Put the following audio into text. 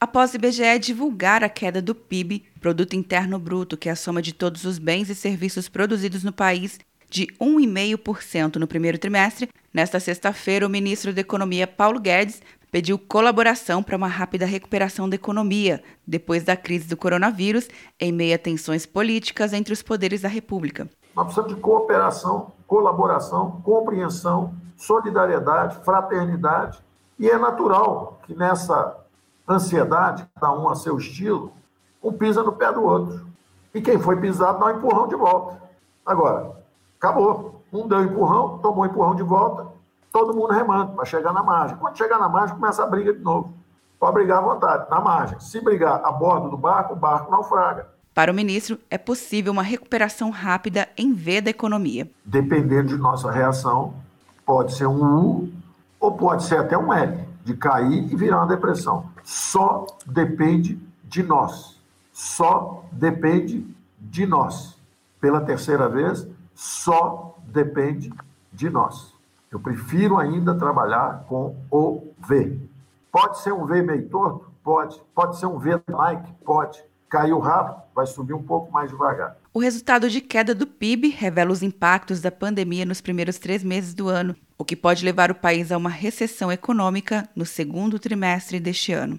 após o IBGE divulgar a queda do PIB, Produto Interno Bruto, que é a soma de todos os bens e serviços produzidos no país, de 1,5% no primeiro trimestre, nesta sexta-feira, o ministro da Economia, Paulo Guedes, pediu colaboração para uma rápida recuperação da economia, depois da crise do coronavírus, em meio a tensões políticas entre os poderes da República. Nós precisamos de cooperação, colaboração, compreensão, solidariedade, fraternidade, e é natural que nessa ansiedade, cada um a seu estilo, um pisa no pé do outro. E quem foi pisado dá um empurrão de volta. Agora, acabou. Um deu um empurrão, tomou um empurrão de volta, todo mundo remando para chegar na margem. Quando chegar na margem, começa a briga de novo. Pode brigar à vontade, na margem. Se brigar a bordo do barco, o barco naufraga. Para o ministro, é possível uma recuperação rápida em V da economia. Dependendo de nossa reação, pode ser um U ou pode ser até um L, de cair e virar uma depressão. Só depende de nós. Só depende de nós. Pela terceira vez, só depende de nós. Eu prefiro ainda trabalhar com o V. Pode ser um V meio torto? Pode. Pode ser um V like? Pode. Caiu rápido? Vai subir um pouco mais devagar. O resultado de queda do PIB revela os impactos da pandemia nos primeiros três meses do ano, o que pode levar o país a uma recessão econômica no segundo trimestre deste ano.